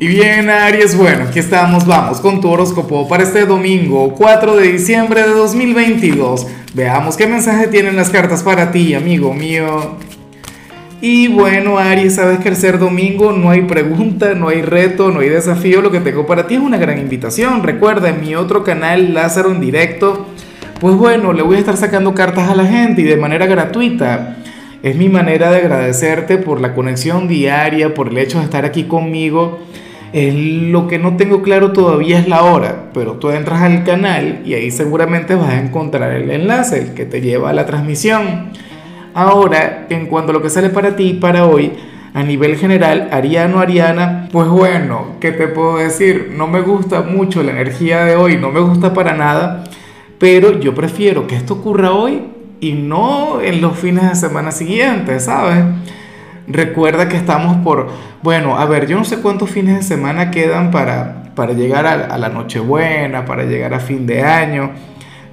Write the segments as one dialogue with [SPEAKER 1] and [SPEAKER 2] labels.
[SPEAKER 1] Y bien, Aries, bueno, aquí estamos, vamos con tu horóscopo para este domingo 4 de diciembre de 2022. Veamos qué mensaje tienen las cartas para ti, amigo mío. Y bueno, Aries, sabes que el ser domingo no hay pregunta, no hay reto, no hay desafío. Lo que tengo para ti es una gran invitación. Recuerda, en mi otro canal, Lázaro en directo, pues bueno, le voy a estar sacando cartas a la gente y de manera gratuita. Es mi manera de agradecerte por la conexión diaria, por el hecho de estar aquí conmigo lo que no tengo claro todavía es la hora, pero tú entras al canal y ahí seguramente vas a encontrar el enlace, el que te lleva a la transmisión. Ahora, en cuanto a lo que sale para ti para hoy, a nivel general, Ariano, Ariana, pues bueno, ¿qué te puedo decir? No me gusta mucho la energía de hoy, no me gusta para nada, pero yo prefiero que esto ocurra hoy y no en los fines de semana siguientes, ¿sabes? Recuerda que estamos por, bueno, a ver, yo no sé cuántos fines de semana quedan para, para llegar a, la Nochebuena, para llegar a fin de año,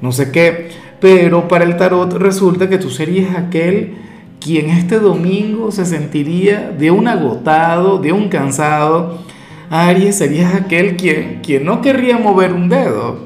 [SPEAKER 1] no sé qué, pero para el tarot resulta que tú serías aquel quien este domingo se sentiría de un agotado, de un cansado. Aries serías aquel quien, quien no querría mover un dedo,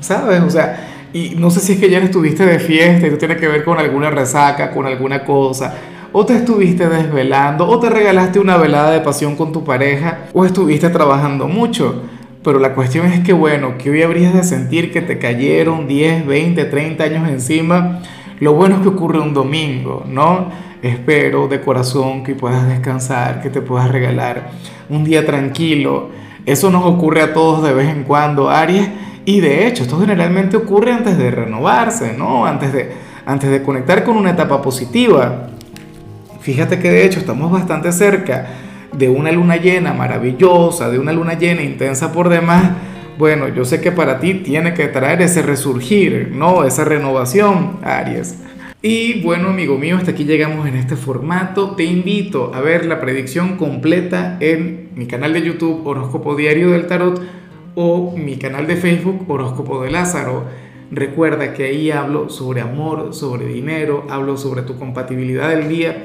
[SPEAKER 1] ¿sabes? O sea, y no sé si es que ya estuviste de fiesta y tú que ver con alguna resaca, con alguna cosa o te estuviste desvelando, o te regalaste una velada de pasión con tu pareja, o estuviste trabajando mucho. Pero la cuestión es que, bueno, que hoy habrías de sentir que te cayeron 10, 20, 30 años encima. Lo bueno es que ocurre un domingo, ¿no? Espero de corazón que puedas descansar, que te puedas regalar un día tranquilo. Eso nos ocurre a todos de vez en cuando, Aries. Y de hecho, esto generalmente ocurre antes de renovarse, ¿no? Antes de, antes de conectar con una etapa positiva. Fíjate que de hecho estamos bastante cerca de una luna llena maravillosa, de una luna llena intensa por demás. Bueno, yo sé que para ti tiene que traer ese resurgir, ¿no? Esa renovación, Aries. Y bueno, amigo mío, hasta aquí llegamos en este formato. Te invito a ver la predicción completa en mi canal de YouTube Horóscopo Diario del Tarot o mi canal de Facebook Horóscopo de Lázaro. Recuerda que ahí hablo sobre amor, sobre dinero, hablo sobre tu compatibilidad del día